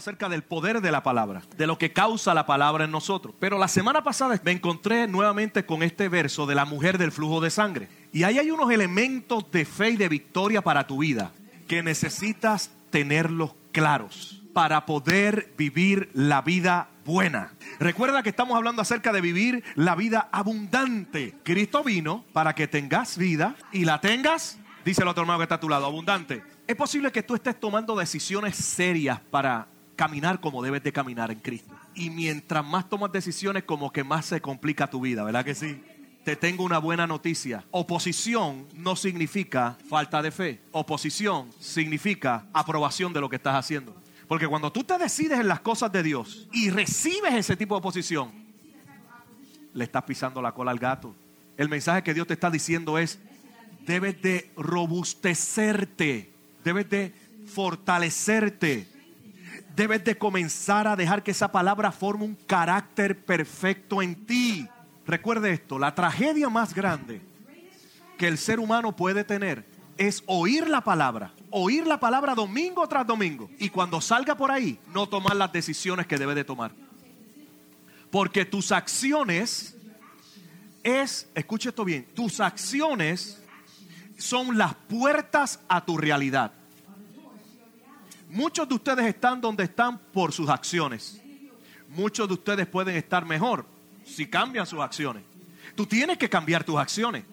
acerca del poder de la palabra, de lo que causa la palabra en nosotros. Pero la semana pasada me encontré nuevamente con este verso de la mujer del flujo de sangre. Y ahí hay unos elementos de fe y de victoria para tu vida que necesitas tenerlos claros para poder vivir la vida buena. Recuerda que estamos hablando acerca de vivir la vida abundante. Cristo vino para que tengas vida y la tengas, dice el otro hermano que está a tu lado, abundante. Es posible que tú estés tomando decisiones serias para caminar como debes de caminar en Cristo. Y mientras más tomas decisiones, como que más se complica tu vida, ¿verdad que sí? Te tengo una buena noticia. Oposición no significa falta de fe. Oposición significa aprobación de lo que estás haciendo. Porque cuando tú te decides en las cosas de Dios y recibes ese tipo de oposición, le estás pisando la cola al gato. El mensaje que Dios te está diciendo es, debes de robustecerte debes de fortalecerte. Debes de comenzar a dejar que esa palabra forme un carácter perfecto en ti. Recuerde esto, la tragedia más grande que el ser humano puede tener es oír la palabra, oír la palabra domingo tras domingo y cuando salga por ahí no tomar las decisiones que debe de tomar. Porque tus acciones es, escuche esto bien, tus acciones son las puertas a tu realidad. Muchos de ustedes están donde están por sus acciones. Muchos de ustedes pueden estar mejor si cambian sus acciones. Tú tienes que cambiar tus acciones.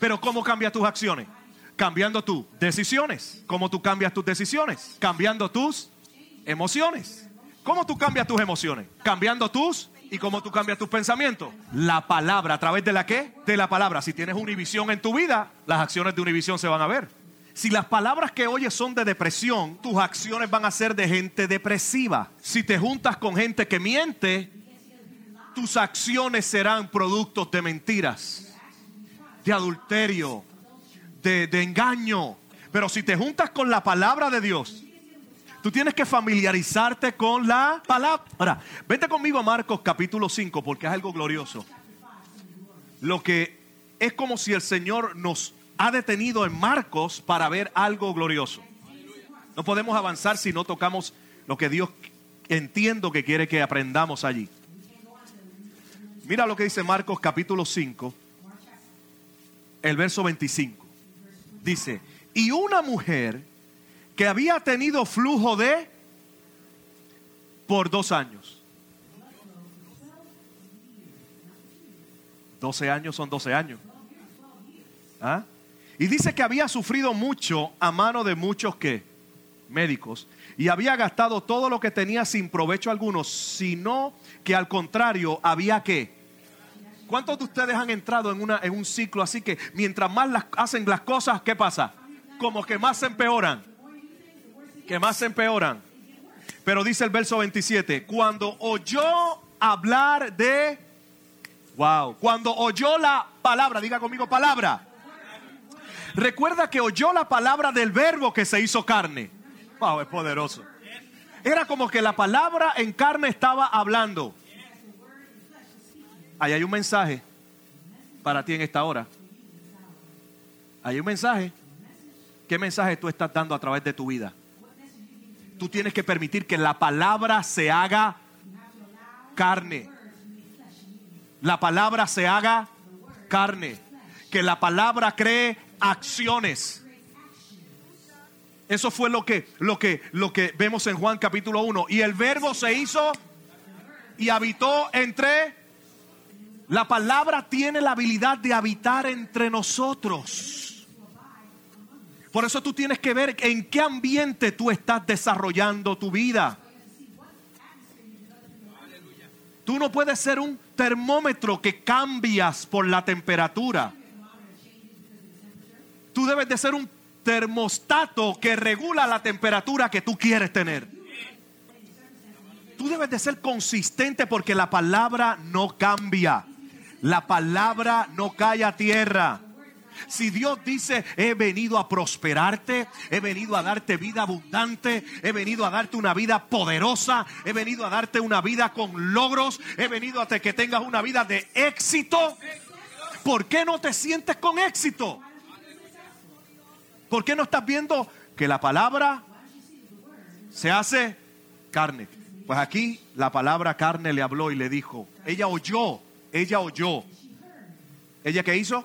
Pero ¿cómo cambias tus acciones? Cambiando tus decisiones. ¿Cómo tú cambias tus decisiones? Cambiando tus emociones. ¿Cómo tú cambias tus emociones? Cambiando tus ¿Y cómo tú cambias tus pensamientos? La palabra, ¿a través de la qué? De la palabra. Si tienes univisión en tu vida, las acciones de univisión se van a ver. Si las palabras que oyes son de depresión, tus acciones van a ser de gente depresiva. Si te juntas con gente que miente, tus acciones serán productos de mentiras, de adulterio, de, de engaño. Pero si te juntas con la palabra de Dios, Tú tienes que familiarizarte con la palabra. Ahora, vete conmigo a Marcos capítulo 5 porque es algo glorioso. Lo que es como si el Señor nos ha detenido en Marcos para ver algo glorioso. No podemos avanzar si no tocamos lo que Dios entiendo que quiere que aprendamos allí. Mira lo que dice Marcos capítulo 5, el verso 25. Dice, y una mujer que había tenido flujo de por dos años. 12 años son 12 años. ¿Ah? Y dice que había sufrido mucho a mano de muchos que médicos y había gastado todo lo que tenía sin provecho alguno, sino que al contrario había que ¿Cuántos de ustedes han entrado en, una, en un ciclo así que mientras más las, hacen las cosas, ¿qué pasa? Como que más se empeoran que más se empeoran. Pero dice el verso 27, cuando oyó hablar de, wow, cuando oyó la palabra, diga conmigo palabra. Recuerda que oyó la palabra del verbo que se hizo carne. Wow, es poderoso. Era como que la palabra en carne estaba hablando. Ahí hay un mensaje para ti en esta hora. Hay un mensaje. ¿Qué mensaje tú estás dando a través de tu vida? tú tienes que permitir que la palabra se haga carne. La palabra se haga carne. Que la palabra cree acciones. Eso fue lo que, lo que, lo que vemos en Juan capítulo 1. Y el verbo se hizo y habitó entre... La palabra tiene la habilidad de habitar entre nosotros. Por eso tú tienes que ver en qué ambiente tú estás desarrollando tu vida. Tú no puedes ser un termómetro que cambias por la temperatura. Tú debes de ser un termostato que regula la temperatura que tú quieres tener. Tú debes de ser consistente porque la palabra no cambia. La palabra no cae a tierra. Si Dios dice, he venido a prosperarte, he venido a darte vida abundante, he venido a darte una vida poderosa, he venido a darte una vida con logros, he venido a que tengas una vida de éxito, ¿por qué no te sientes con éxito? ¿Por qué no estás viendo que la palabra se hace carne. Pues aquí la palabra carne le habló y le dijo, ella oyó, ella oyó. ¿Ella qué hizo?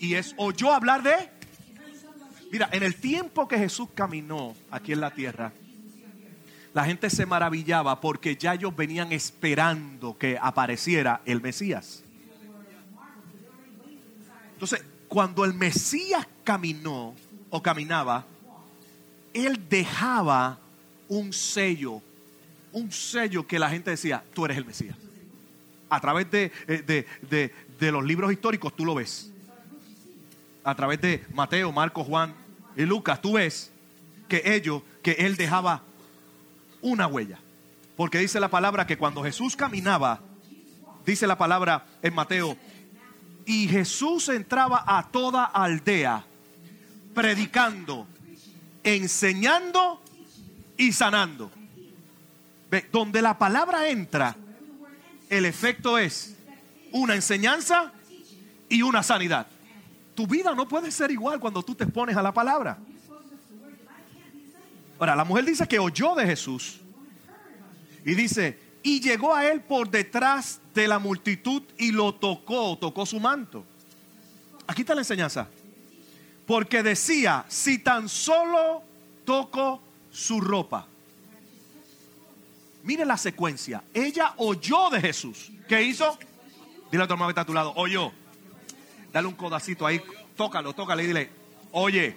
Y es oyó hablar de... Mira, en el tiempo que Jesús caminó aquí en la tierra, la gente se maravillaba porque ya ellos venían esperando que apareciera el Mesías. Entonces, cuando el Mesías caminó o caminaba, él dejaba un sello, un sello que la gente decía, tú eres el Mesías. A través de, eh, de, los libros históricos tú lo ves. A través de Mateo, Marcos, Juan y Lucas, tú ves que ellos, que él dejaba una huella. Porque dice la palabra que cuando Jesús caminaba, dice la palabra en Mateo, y Jesús entraba a toda aldea predicando, enseñando y sanando. Donde la palabra entra, el efecto es una enseñanza y una sanidad. Tu vida no puede ser igual cuando tú te expones a la palabra. Ahora, la mujer dice que oyó de Jesús y dice, y llegó a él por detrás de la multitud y lo tocó, tocó su manto. Aquí está la enseñanza. Porque decía, si tan solo toco su ropa. Mire la secuencia. Ella oyó de Jesús. ¿Qué hizo? Dile a tu hermano que está a tu lado, oyó. Dale un codacito ahí, tócalo, tócalo y dile, oye.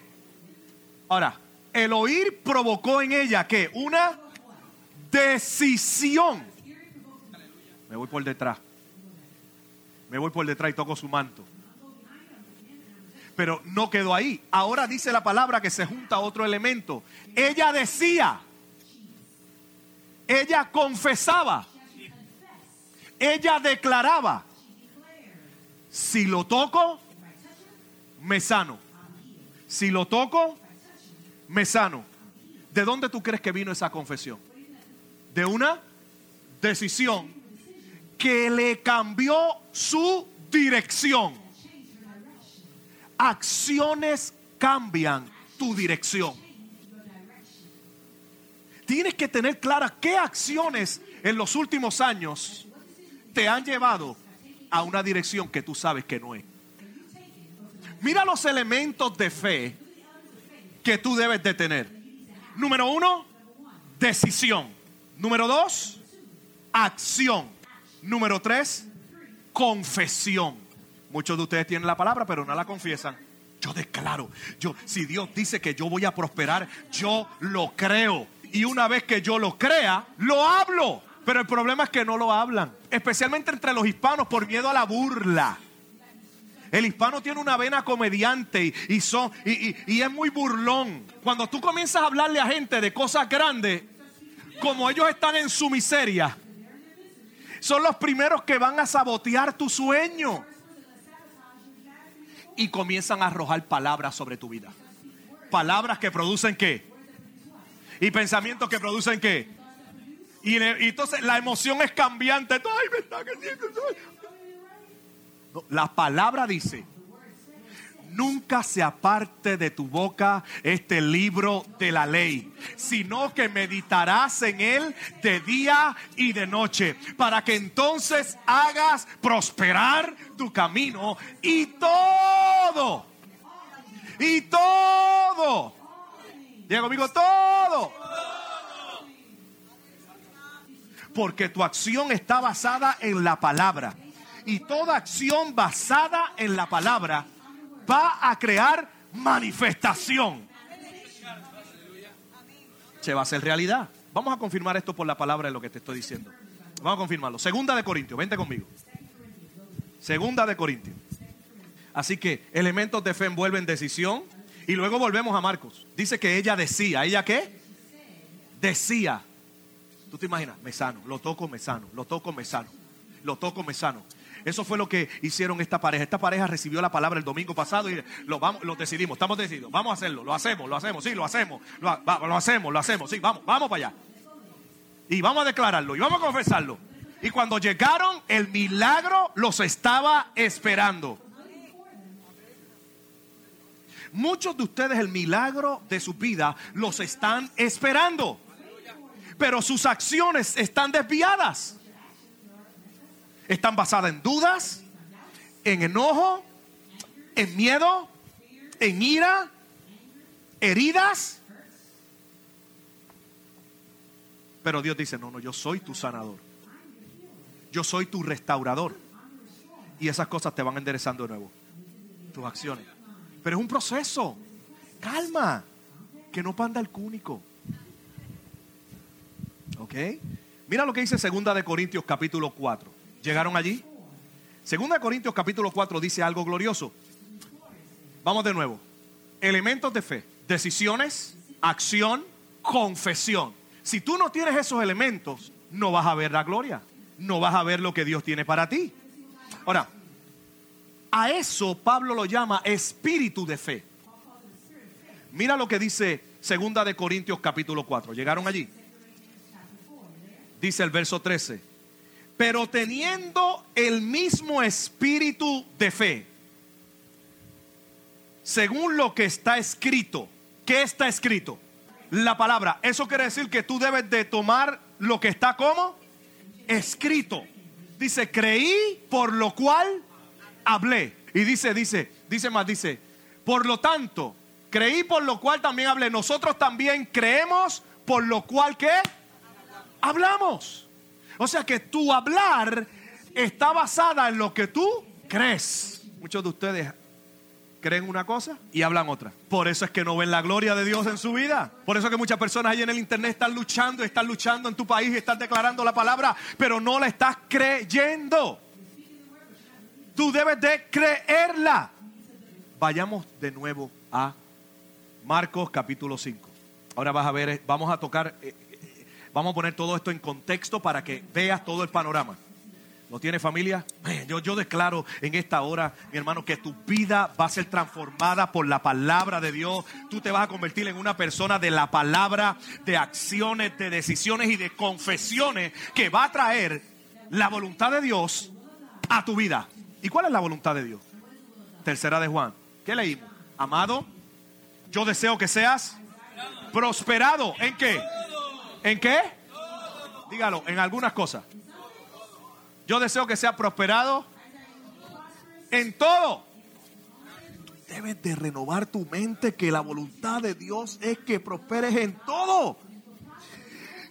Ahora, el oír provocó en ella que una decisión. Me voy por detrás. Me voy por detrás y toco su manto. Pero no quedó ahí. Ahora dice la palabra que se junta otro elemento. Ella decía. Ella confesaba. Ella declaraba. Si lo toco, me sano. Si lo toco, me sano. ¿De dónde tú crees que vino esa confesión? De una decisión que le cambió su dirección. Acciones cambian tu dirección. Tienes que tener clara qué acciones en los últimos años te han llevado a una dirección que tú sabes que no es. Mira los elementos de fe que tú debes de tener. Número uno, decisión. Número dos, acción. Número tres, confesión. Muchos de ustedes tienen la palabra, pero no la confiesan. Yo declaro, yo, si Dios dice que yo voy a prosperar, yo lo creo. Y una vez que yo lo crea, lo hablo. Pero el problema es que no lo hablan. Especialmente entre los hispanos por miedo a la burla. El hispano tiene una vena comediante y, son, y, y, es muy burlón. Cuando tú comienzas a hablarle a gente de cosas grandes, como ellos están en su miseria, son los primeros que van a sabotear tu sueño. Y comienzan a arrojar palabras sobre tu vida. Palabras que producen qué? Y pensamientos que producen qué? Y, entonces la emoción es cambiante. la palabra dice, nunca se aparte de tu boca este libro de la ley, sino que meditarás en él de día y de noche, para que entonces hagas prosperar tu camino y todo, y todo, diga conmigo, todo. Porque tu acción está basada en la palabra. Y toda acción basada en la palabra va a crear manifestación. Se va a hacer realidad. Vamos a confirmar esto por la palabra de lo que te estoy diciendo. Vamos a confirmarlo. Segunda de Corintios, vente conmigo. Segunda de Corintios. Así que elementos de fe envuelven decisión. Y luego volvemos a Marcos. Dice que ella decía. ¿Ella qué? Decía. Tú te imaginas, me sano, lo toco, me sano, lo toco, me sano, lo toco, me sano. Eso fue lo que hicieron esta pareja. Esta pareja recibió la palabra el domingo pasado y lo, vamos, lo decidimos, estamos decididos. Vamos a hacerlo, lo hacemos, lo hacemos, sí, lo hacemos, lo, hacemos, lo hacemos, sí, vamos, vamos para allá. Y vamos a declararlo y vamos a confesarlo. Y cuando llegaron, el milagro los estaba esperando. Muchos de ustedes el milagro de su vida los están esperando. pero sus acciones están desviadas. Están basadas en dudas, en enojo, en miedo, en ira, heridas. Pero Dios dice, no, no, yo soy tu sanador. Yo soy tu restaurador. Y esas cosas te van enderezando de nuevo. Tus acciones. Pero es un proceso. Calma. Que no panda el cúnico. ¿Ok? Mira lo que dice Segunda de Corintios capítulo 4. ¿Llegaron allí? Segunda Corintios capítulo 4 dice algo glorioso. Vamos de nuevo. Elementos de fe. Decisiones, acción, confesión. Si tú no tienes esos elementos, no vas a ver la gloria. No vas a ver lo que Dios tiene para ti. Ahora, a eso Pablo lo llama espíritu de fe. Mira lo que dice Segunda de Corintios capítulo 4. ¿Llegaron allí? Dice el verso 13. Pero teniendo el mismo espíritu de fe, según lo que está escrito. ¿Qué está escrito? La palabra. Eso quiere decir que tú debes de tomar lo que está como escrito. Dice, creí por lo cual hablé. Y dice, dice, dice más, dice, por lo tanto, creí por lo cual también hablé. Nosotros también creemos por lo cual que hablamos. O sea que tu hablar está basada en lo que tú crees. Muchos de ustedes creen una cosa y hablan otra. Por eso es que no ven la gloria de Dios en su vida. Por eso es que muchas personas ahí en el internet están luchando, están luchando en tu país y están declarando la palabra, pero no la estás creyendo. Tú debes de creerla. Vayamos de nuevo a Marcos capítulo 5. Ahora vas a ver, eh, vamos a tocar, eh, vamos a poner todo esto en contexto para que veas todo el panorama. ¿No tiene familia? Yo, yo declaro en esta hora, mi hermano, que tu vida va a ser transformada por la palabra de Dios. Tú te vas a convertir en una persona de la palabra, de acciones, de decisiones y de confesiones que va a traer la voluntad de Dios a tu vida. ¿Y cuál es la voluntad de Dios? Tercera de Juan. ¿Qué leímos? Amado, yo deseo que seas prosperado. ¿En qué? ¿En qué? Dígalo, en algunas cosas. Yo deseo que sea prosperado en todo. Debes de renovar tu mente que la voluntad de Dios es que prosperes en todo.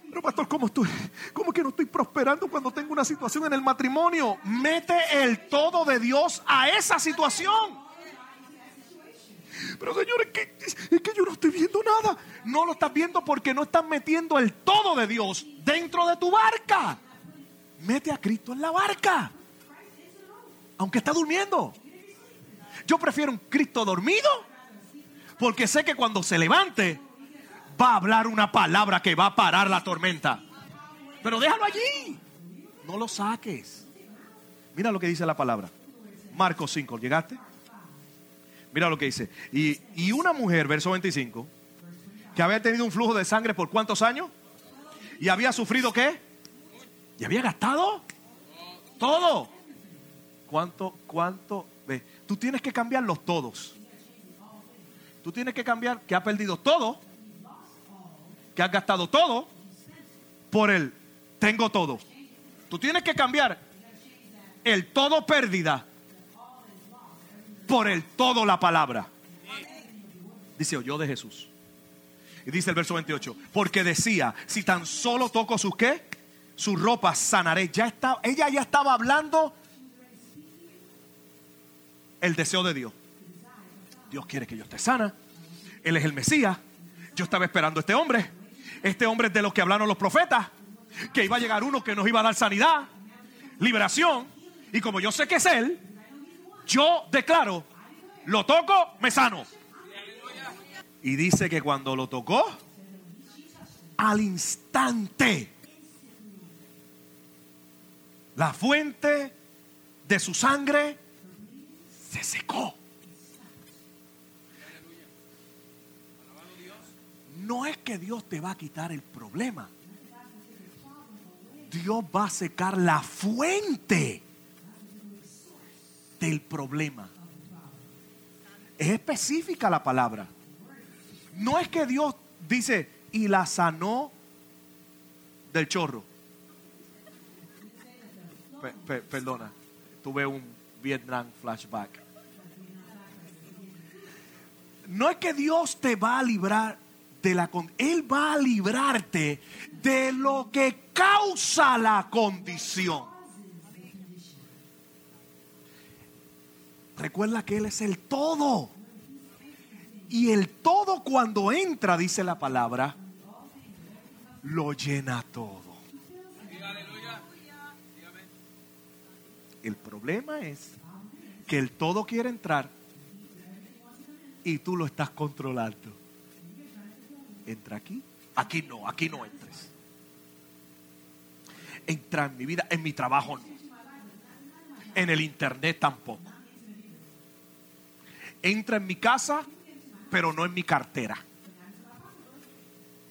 Pero pastor, ¿cómo estoy? ¿Cómo que no estoy prosperando cuando tengo una situación en el matrimonio? Mete el todo de Dios a esa situación. Pero señores, es que yo no estoy viendo nada. No lo estás viendo porque no estás metiendo el todo de Dios dentro de tu barca mete a Cristo en la barca. Aunque está durmiendo. Yo prefiero un Cristo dormido. Porque sé que cuando se levante va a hablar una palabra que va a parar la tormenta. Pero déjalo allí. No lo saques. Mira lo que dice la palabra. Marcos 5, ¿llegaste? Mira lo que dice. Y, y una mujer, verso 25, que había tenido un flujo de sangre por cuántos años? Y había sufrido qué? ¿Y había gastado? Todo. ¿Cuánto, cuánto? Ve, tú tienes que cambiarlos todos. Tú tienes que cambiar que ha perdido todo, que ha gastado todo, por el tengo todo. Tú tienes que cambiar el todo pérdida por el todo la palabra. Dice, oyó de Jesús. Y dice el verso 28, porque decía, si tan solo toco sus qué? su ropa sanaré. Ya está, ella ya estaba hablando el deseo de Dios. Dios quiere que yo esté sana. Él es el Mesías. Yo estaba esperando a este hombre. Este hombre es de los que hablaron los profetas. Que iba a llegar uno que nos iba a dar sanidad, liberación. Y como yo sé que es Él, yo declaro, lo toco, me sano. Y dice que cuando lo tocó, al instante, la fuente de su sangre se secó. No es que Dios te va a quitar el problema. Dios va a secar la fuente del problema. Es específica la palabra. No es que Dios dice y la sanó del chorro. perdona, tuve un Vietnam flashback. No es que Dios te va a librar de la Él va a librarte de lo que causa la condición. Recuerda que Él es el todo. Y el todo cuando entra, dice la palabra, lo llena todo. El problema es que el todo quiere entrar y tú lo estás controlando. Entra aquí. Aquí no, aquí no entres. Entra en mi vida, en mi trabajo no. En el internet tampoco. Entra en mi casa, pero no en mi cartera.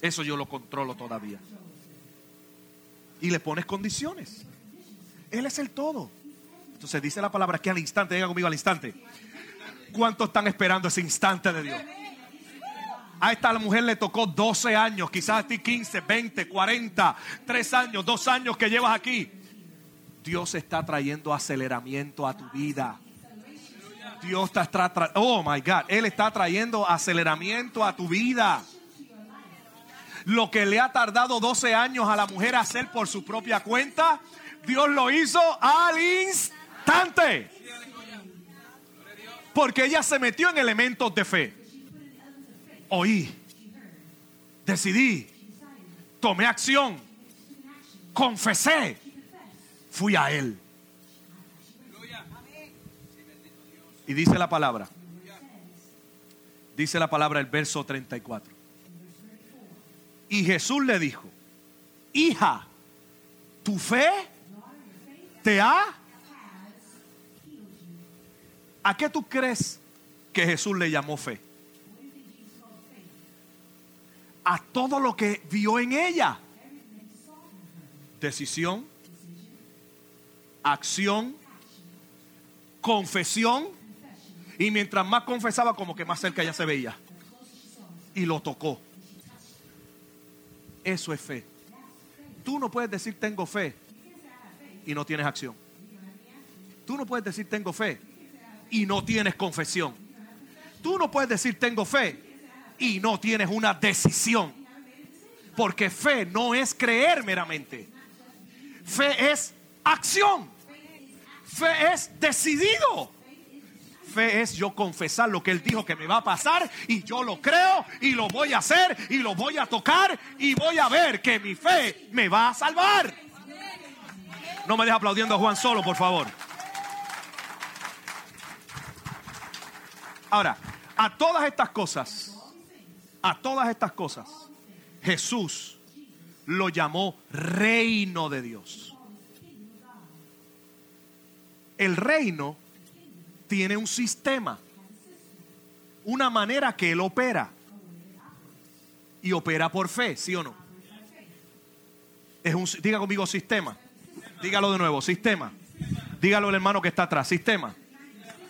Eso yo lo controlo todavía. Y le pones condiciones. Él es el todo. Entonces dice la palabra que al instante, diga conmigo al instante. ¿Cuántos están esperando ese instante de Dios? A esta mujer le tocó 12 años, quizás a ti 15, 20, 40, 3 años, 2 años que llevas aquí. Dios está trayendo aceleramiento a tu vida. Dios está trayendo, oh my God, Él está trayendo aceleramiento a tu vida. Lo que le ha tardado 12 años a la mujer hacer por su propia cuenta, Dios lo hizo al instante. Porque ella se metió en elementos de fe. Oí, decidí, tomé acción, confesé, fui a Él. Y dice la palabra, dice la palabra el verso 34. Y Jesús le dijo, hija, tu fe te ha... ¿A qué tú crees que Jesús le llamó fe? A todo lo que vio en ella. Decisión, acción, confesión. Y mientras más confesaba, como que más cerca ya se veía. Y lo tocó. Eso es fe. Tú no puedes decir tengo fe y no tienes acción. Tú no puedes decir tengo fe y no tienes confesión. Tú no puedes decir tengo fe y no tienes una decisión. Porque fe no es creer meramente. Fe es acción. Fe es decidido fe es yo confesar lo que Él dijo que me va a pasar y yo lo creo y lo voy a hacer y lo voy a tocar y voy a ver que mi fe me va a salvar. No me deje aplaudiendo a Juan solo, por favor. Ahora, a todas estas cosas, a todas estas cosas, Jesús lo llamó reino de Dios. El reino tiene un sistema, una manera que Él opera. Y opera por fe, ¿sí o no? Es un, diga conmigo sistema. Dígalo de nuevo, sistema. Dígalo el hermano que está atrás, sistema.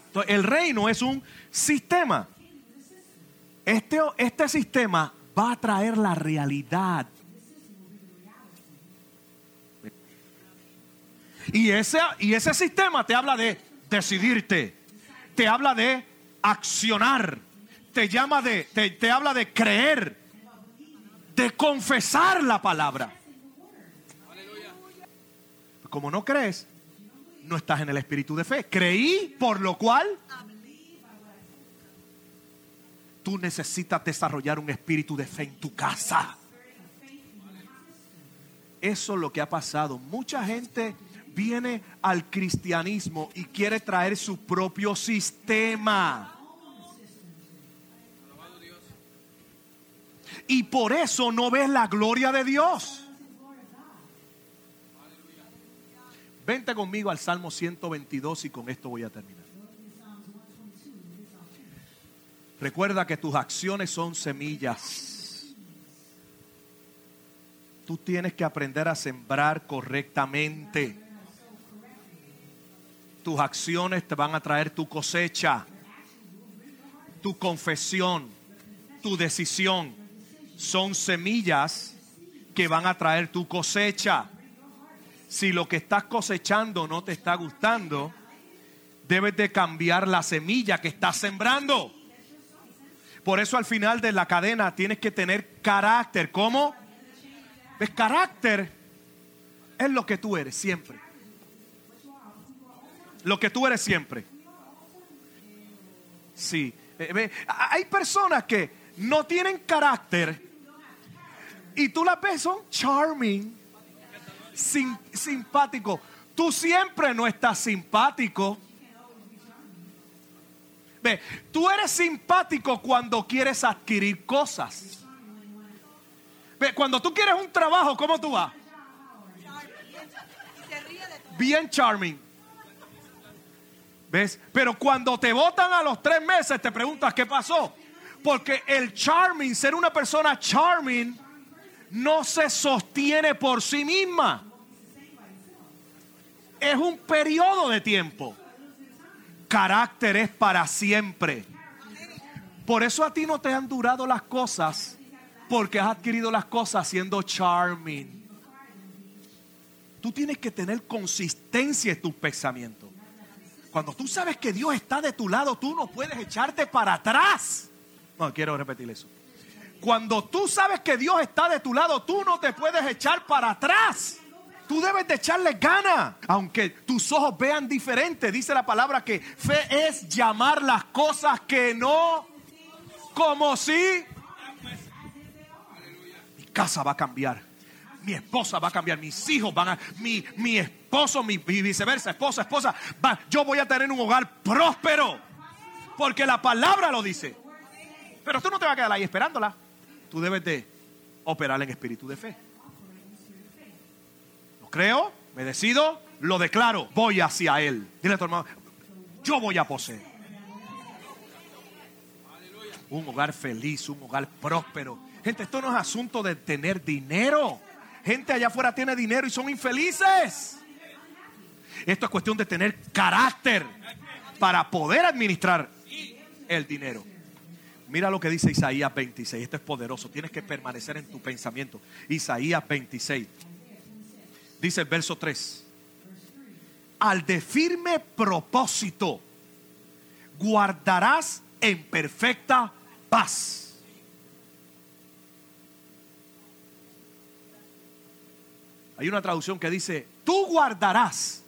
Entonces, el reino es un sistema. Este, este sistema va a traer la realidad. Y ese, y ese sistema te habla de decidirte, te habla de accionar, te llama de, te, habla de creer, de confesar la palabra. Como no crees, no estás en el espíritu de fe. Creí, por lo cual tú necesitas desarrollar un espíritu de fe en tu casa. Eso es lo que ha pasado. Mucha gente viene al cristianismo y quiere traer su propio sistema. Y por eso no ves la gloria de Dios. Vente conmigo al Salmo 122 y con esto voy a terminar. Recuerda que tus acciones son semillas. Tú tienes que aprender a sembrar correctamente tus acciones te van a traer tu cosecha, tu confesión, tu decisión. Son semillas que van a traer tu cosecha. Si lo que estás cosechando no te está gustando, debes de cambiar la semilla que estás sembrando. Por eso al final de la cadena tienes que tener carácter. ¿Cómo? ¿Ves? Carácter es lo que tú eres siempre. Lo que tú eres siempre. Sí. Eh, hay personas que no tienen carácter y tú las ves, son charming, simpático. Tú siempre no estás simpático. Ve, tú eres simpático cuando quieres adquirir cosas. Ve, cuando tú quieres un trabajo, ¿cómo tú vas? Bien charming. Pero cuando te votan a los tres meses, te preguntas qué pasó. Porque el charming, ser una persona charming, no se sostiene por sí misma. Es un periodo de tiempo. Carácter es para siempre. Por eso a ti no te han durado las cosas, porque has adquirido las cosas siendo charming. Tú tienes que tener consistencia en tus pensamientos. Cuando tú sabes que Dios está de tu lado, tú no puedes echarte para atrás. No, quiero repetir eso. Cuando tú sabes que Dios está de tu lado, tú no te puedes echar para atrás. Tú debes de echarle gana, aunque tus ojos vean diferente. Dice la palabra que fe es llamar las cosas que no como si mi casa va a cambiar, mi esposa va a cambiar, mis hijos van a, mi, mi esposo, mi, viceversa, esposa, esposa, va, yo voy a tener un hogar próspero, porque la palabra lo dice. Pero tú no te vas a quedar ahí esperándola. Tú debes de operar en espíritu de fe. Lo creo, me decido, lo declaro, voy hacia Él. Dile a tu hermano, yo voy a poseer. Un hogar feliz, un hogar próspero. Gente, esto no es asunto de tener dinero. Gente allá afuera tiene dinero y son infelices. Esto es cuestión de tener carácter para poder administrar el dinero. Mira lo que dice Isaías 26. Esto es poderoso. Tienes que permanecer en tu pensamiento. Isaías 26. Dice el verso 3. Al de firme propósito guardarás en perfecta paz. Hay una traducción que dice, tú guardarás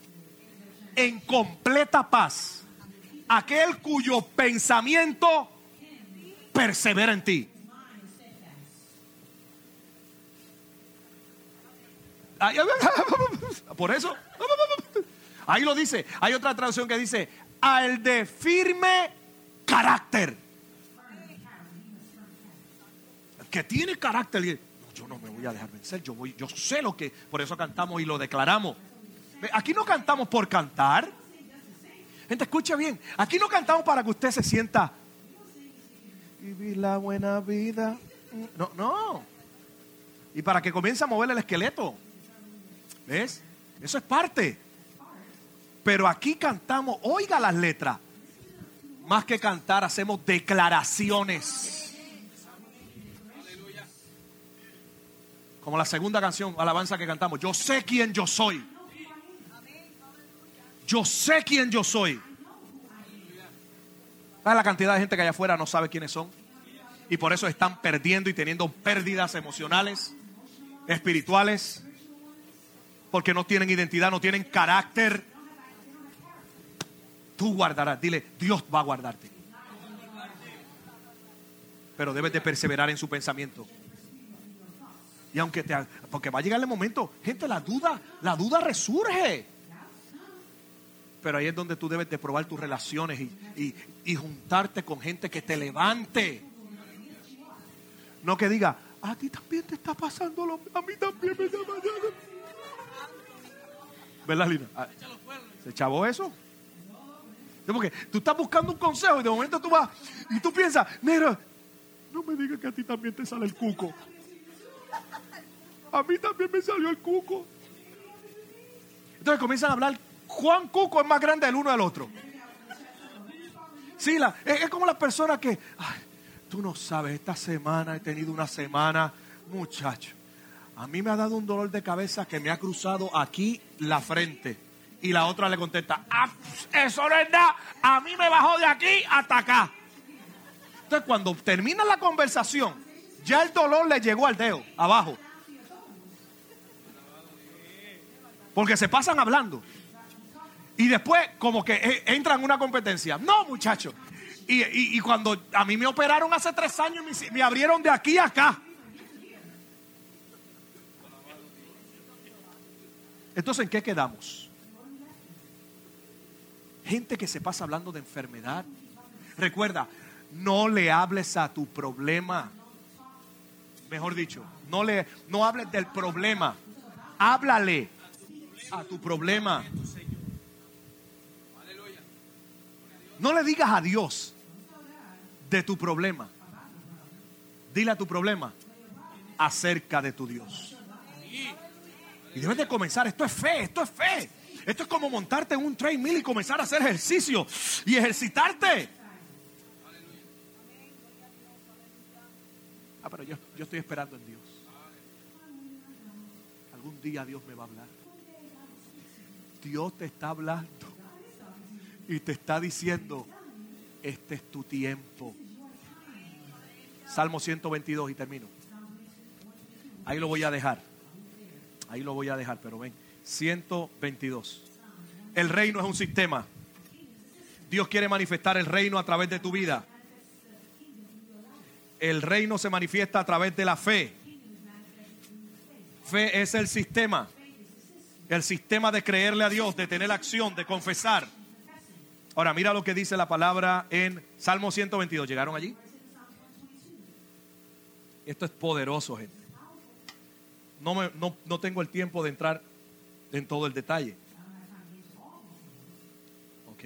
en completa paz aquel cuyo pensamiento persevera en ti. Por eso, ahí lo dice. Hay otra traducción que dice, al de firme carácter. Que tiene carácter. Yo no me voy a dejar vencer. Yo voy, yo sé lo que, por eso cantamos y lo declaramos. Aquí no cantamos por cantar. Gente, escucha bien. Aquí no cantamos para que usted se sienta vivir la buena vida. No, no. Y para que comience a mover el esqueleto. ¿Ves? Eso es parte. Pero aquí cantamos, oiga las letras. Más que cantar, hacemos declaraciones. Como la segunda canción, alabanza que cantamos. Yo sé quién yo soy. Yo sé quién yo soy. La cantidad de gente que allá afuera no sabe quiénes son. Y por eso están perdiendo y teniendo pérdidas emocionales, espirituales. Porque no tienen identidad, no tienen carácter. Tú guardarás. Dile, Dios va a guardarte. Pero debes de perseverar en su pensamiento. Y aunque te... Porque va a llegar el momento, gente, la duda, la duda resurge. Pero ahí es donde tú debes de probar tus relaciones y, juntarte con gente que te levante. No que diga, a ti también te está pasando lo a mí también me está pasando. ¿Verdad, Lina? Ah, ¿Se chavó eso? Porque tú estás buscando un consejo y de momento tú vas y tú piensas, negro, no me digas que a ti también te sale el cuco. A mí también me salió el cuco. Entonces comienzan a hablar Juan Cuco es más grande el uno del otro. Sí, la, es, como las personas que, tú no sabes, esta semana he tenido una semana, muchacho. A mí me ha dado un dolor de cabeza que me ha cruzado aquí la frente. Y la otra le contesta, "Ah, eso no es nada, a mí me bajó de aquí hasta acá. Entonces cuando termina la conversación, ya el dolor le llegó al dedo, abajo. Porque se pasan hablando. Y después como que eh, entran en una competencia. No, muchachos. Y, cuando a mí me operaron hace tres años, me, me abrieron de aquí a acá. Entonces, ¿en qué quedamos? Gente que se pasa hablando de enfermedad. Recuerda, no le hables a tu problema. Mejor dicho, no le no hables del problema. Háblale a tu problema. No le digas a Dios de tu problema. Dile a tu problema acerca de tu Dios. Y debes de comenzar. Esto es fe, esto es fe. Esto es como montarte en un treadmill y comenzar a hacer ejercicio y ejercitarte. Ah, pero yo, yo estoy esperando en Dios. Algún día Dios me va a hablar. Dios te está hablando y te está diciendo, este es tu tiempo. Salmo 122 y termino. Ahí lo voy a dejar. Ahí lo voy a dejar, pero ven. 122. El reino es un sistema. Dios quiere manifestar el reino a través de tu vida. El reino se manifiesta a través de la fe. Fe es el sistema. El sistema de creerle a Dios, de tener acción, de confesar. Ahora mira lo que dice la palabra en Salmo 122. ¿Llegaron allí? Esto es poderoso, gente. No, me- no, no tengo el tiempo de entrar en todo el detalle. ¿Ok?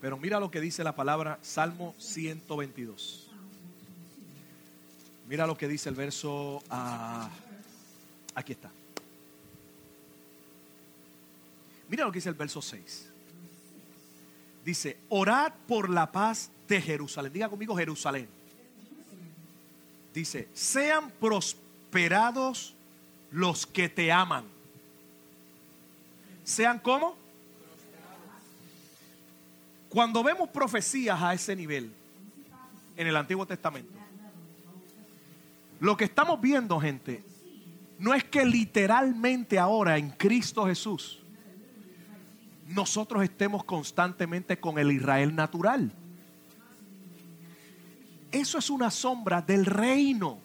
Pero mira lo que dice la palabra Salmo 122. Mira lo que dice el verso... ah, aquí está. Mira lo que dice el verso 6. Dice, orad por la paz de Jerusalén. Diga conmigo Jerusalén. Dice, sean prosperados los que te aman. ¿Sean cómo? Cuando vemos profecías a ese nivel en el Antiguo Testamento, lo que estamos viendo, gente, no es que literalmente ahora en Cristo Jesús nosotros estemos constantemente con el Israel natural. Eso es una sombra del reino.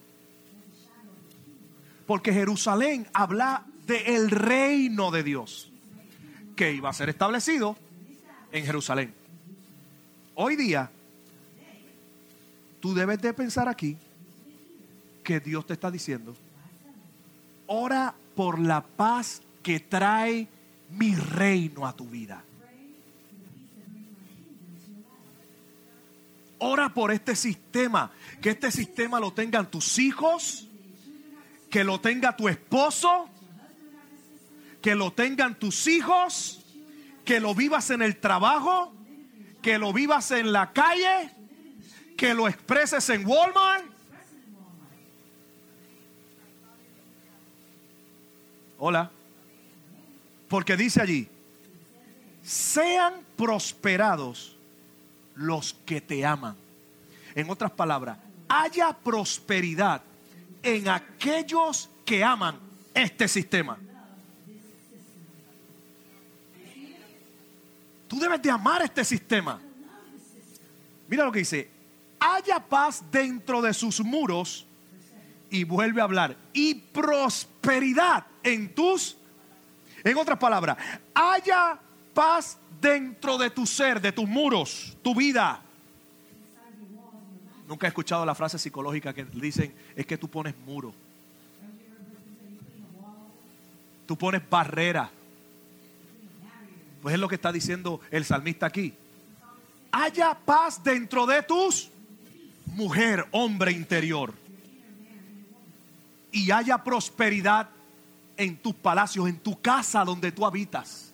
Porque Jerusalén habla del reino de Dios que iba a ser establecido en Jerusalén. Hoy día, tú debes de pensar aquí que Dios te está diciendo, ora por la paz que trae mi reino a tu vida. Ora por este sistema, que este sistema lo tengan tus hijos, que lo tenga tu esposo, que lo tengan tus hijos, que lo vivas en el trabajo, que lo vivas en la calle, que lo expreses en Walmart. Hola. Porque dice allí, sean prosperados los que te aman. En otras palabras, haya prosperidad en aquellos que aman este sistema. Tú debes de amar este sistema. Mira lo que dice, haya paz dentro de sus muros y vuelve a hablar, y prosperidad en tus, en otras palabras, haya paz dentro de tu ser, de tus muros, tu vida. Nunca he escuchado la frase psicológica que dicen es que tú pones muro. Tú pones barrera. Pues es lo que está diciendo el salmista aquí. Haya paz dentro de tus mujer, hombre interior. Y haya prosperidad en tus palacios, en tu casa donde tú habitas,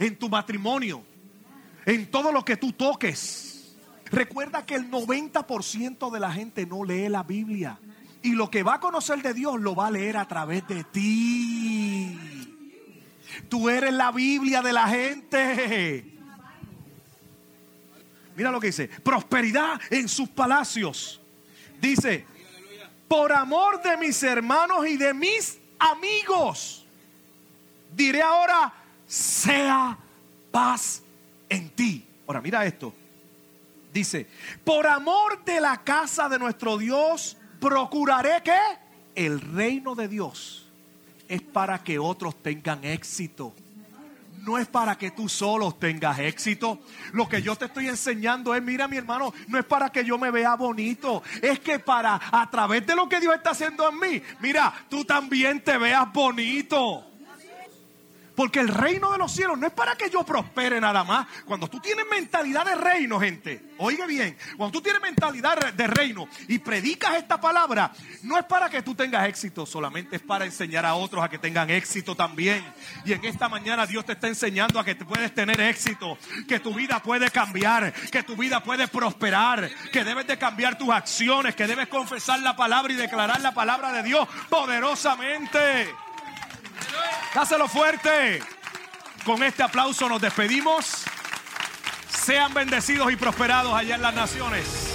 en tu matrimonio, en todo lo que tú toques. Recuerda que el 90% de la gente no lee la Biblia. Y lo que va a conocer de Dios lo va a leer a través de ti. Tú eres la Biblia de la gente. Mira lo que dice. Prosperidad en sus palacios. Dice, por amor de mis hermanos y de mis amigos, diré ahora, sea paz en ti. Ahora, mira esto. Dice, por amor de la casa de nuestro Dios, procuraré que el reino de Dios es para que otros tengan éxito no es para que tú solo tengas éxito. Lo que yo te estoy enseñando es, mira mi hermano, no es para que yo me vea bonito, es que para a través de lo que Dios está haciendo en mí, mira, tú también te veas bonito. Porque el reino de los cielos no es para que yo prospere nada más. Cuando tú tienes mentalidad de reino, gente, oiga bien, cuando tú tienes mentalidad de reino y predicas esta palabra, no es para que tú tengas éxito, solamente es para enseñar a otros a que tengan éxito también. Y en esta mañana Dios te está enseñando a que puedes tener éxito, que tu vida puede cambiar, que tu vida puede prosperar, que debes de cambiar tus acciones, que debes confesar la palabra y declarar la palabra de Dios poderosamente. Dáselo fuerte. Con este aplauso nos despedimos. Sean bendecidos y prosperados allá en las naciones.